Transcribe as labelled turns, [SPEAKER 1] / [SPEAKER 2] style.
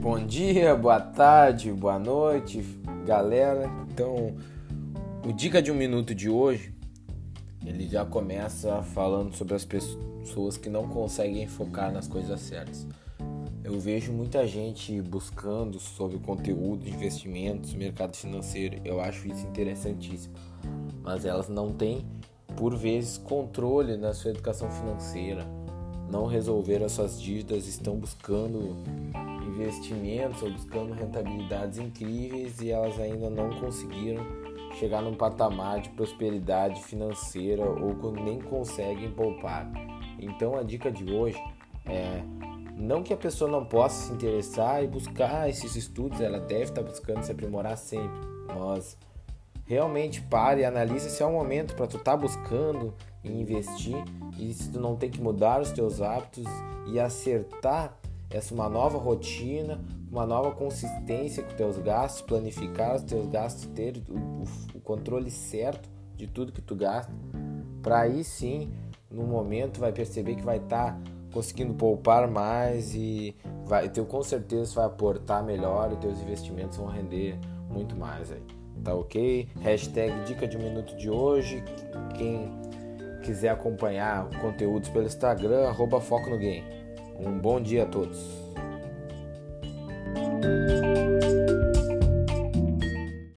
[SPEAKER 1] Bom dia, boa tarde, boa noite, galera. Então, o Dica de um Minuto de hoje, ele já começa falando sobre as pessoas que não conseguem focar nas coisas certas. Eu vejo muita gente buscando sobre conteúdo, investimentos, mercado financeiro. Eu acho isso interessantíssimo. Mas elas não têm, por vezes, controle na sua educação financeira. Não resolveram as suas dívidas, estão buscando investimentos ou buscando rentabilidades incríveis e elas ainda não conseguiram chegar num patamar de prosperidade financeira ou nem conseguem poupar. Então a dica de hoje é não que a pessoa não possa se interessar e buscar esses estudos, ela deve estar buscando se aprimorar sempre, mas realmente pare e analise se é o momento para tu estar tá buscando investir e se tu não tem que mudar os teus hábitos e acertar essa uma nova rotina, uma nova consistência com teus gastos, planificar os teus gastos, ter o, o, controle certo de tudo que tu gasta, para aí sim, no momento vai perceber que vai estar tá conseguindo poupar mais e vai, teu com certeza vai aportar melhor e teus investimentos vão render muito mais aí. Tá ok? Hashtag dica de minuto de hoje. Quem quiser acompanhar conteúdos pelo Instagram, arroba Foco no Game. Um bom dia a todos.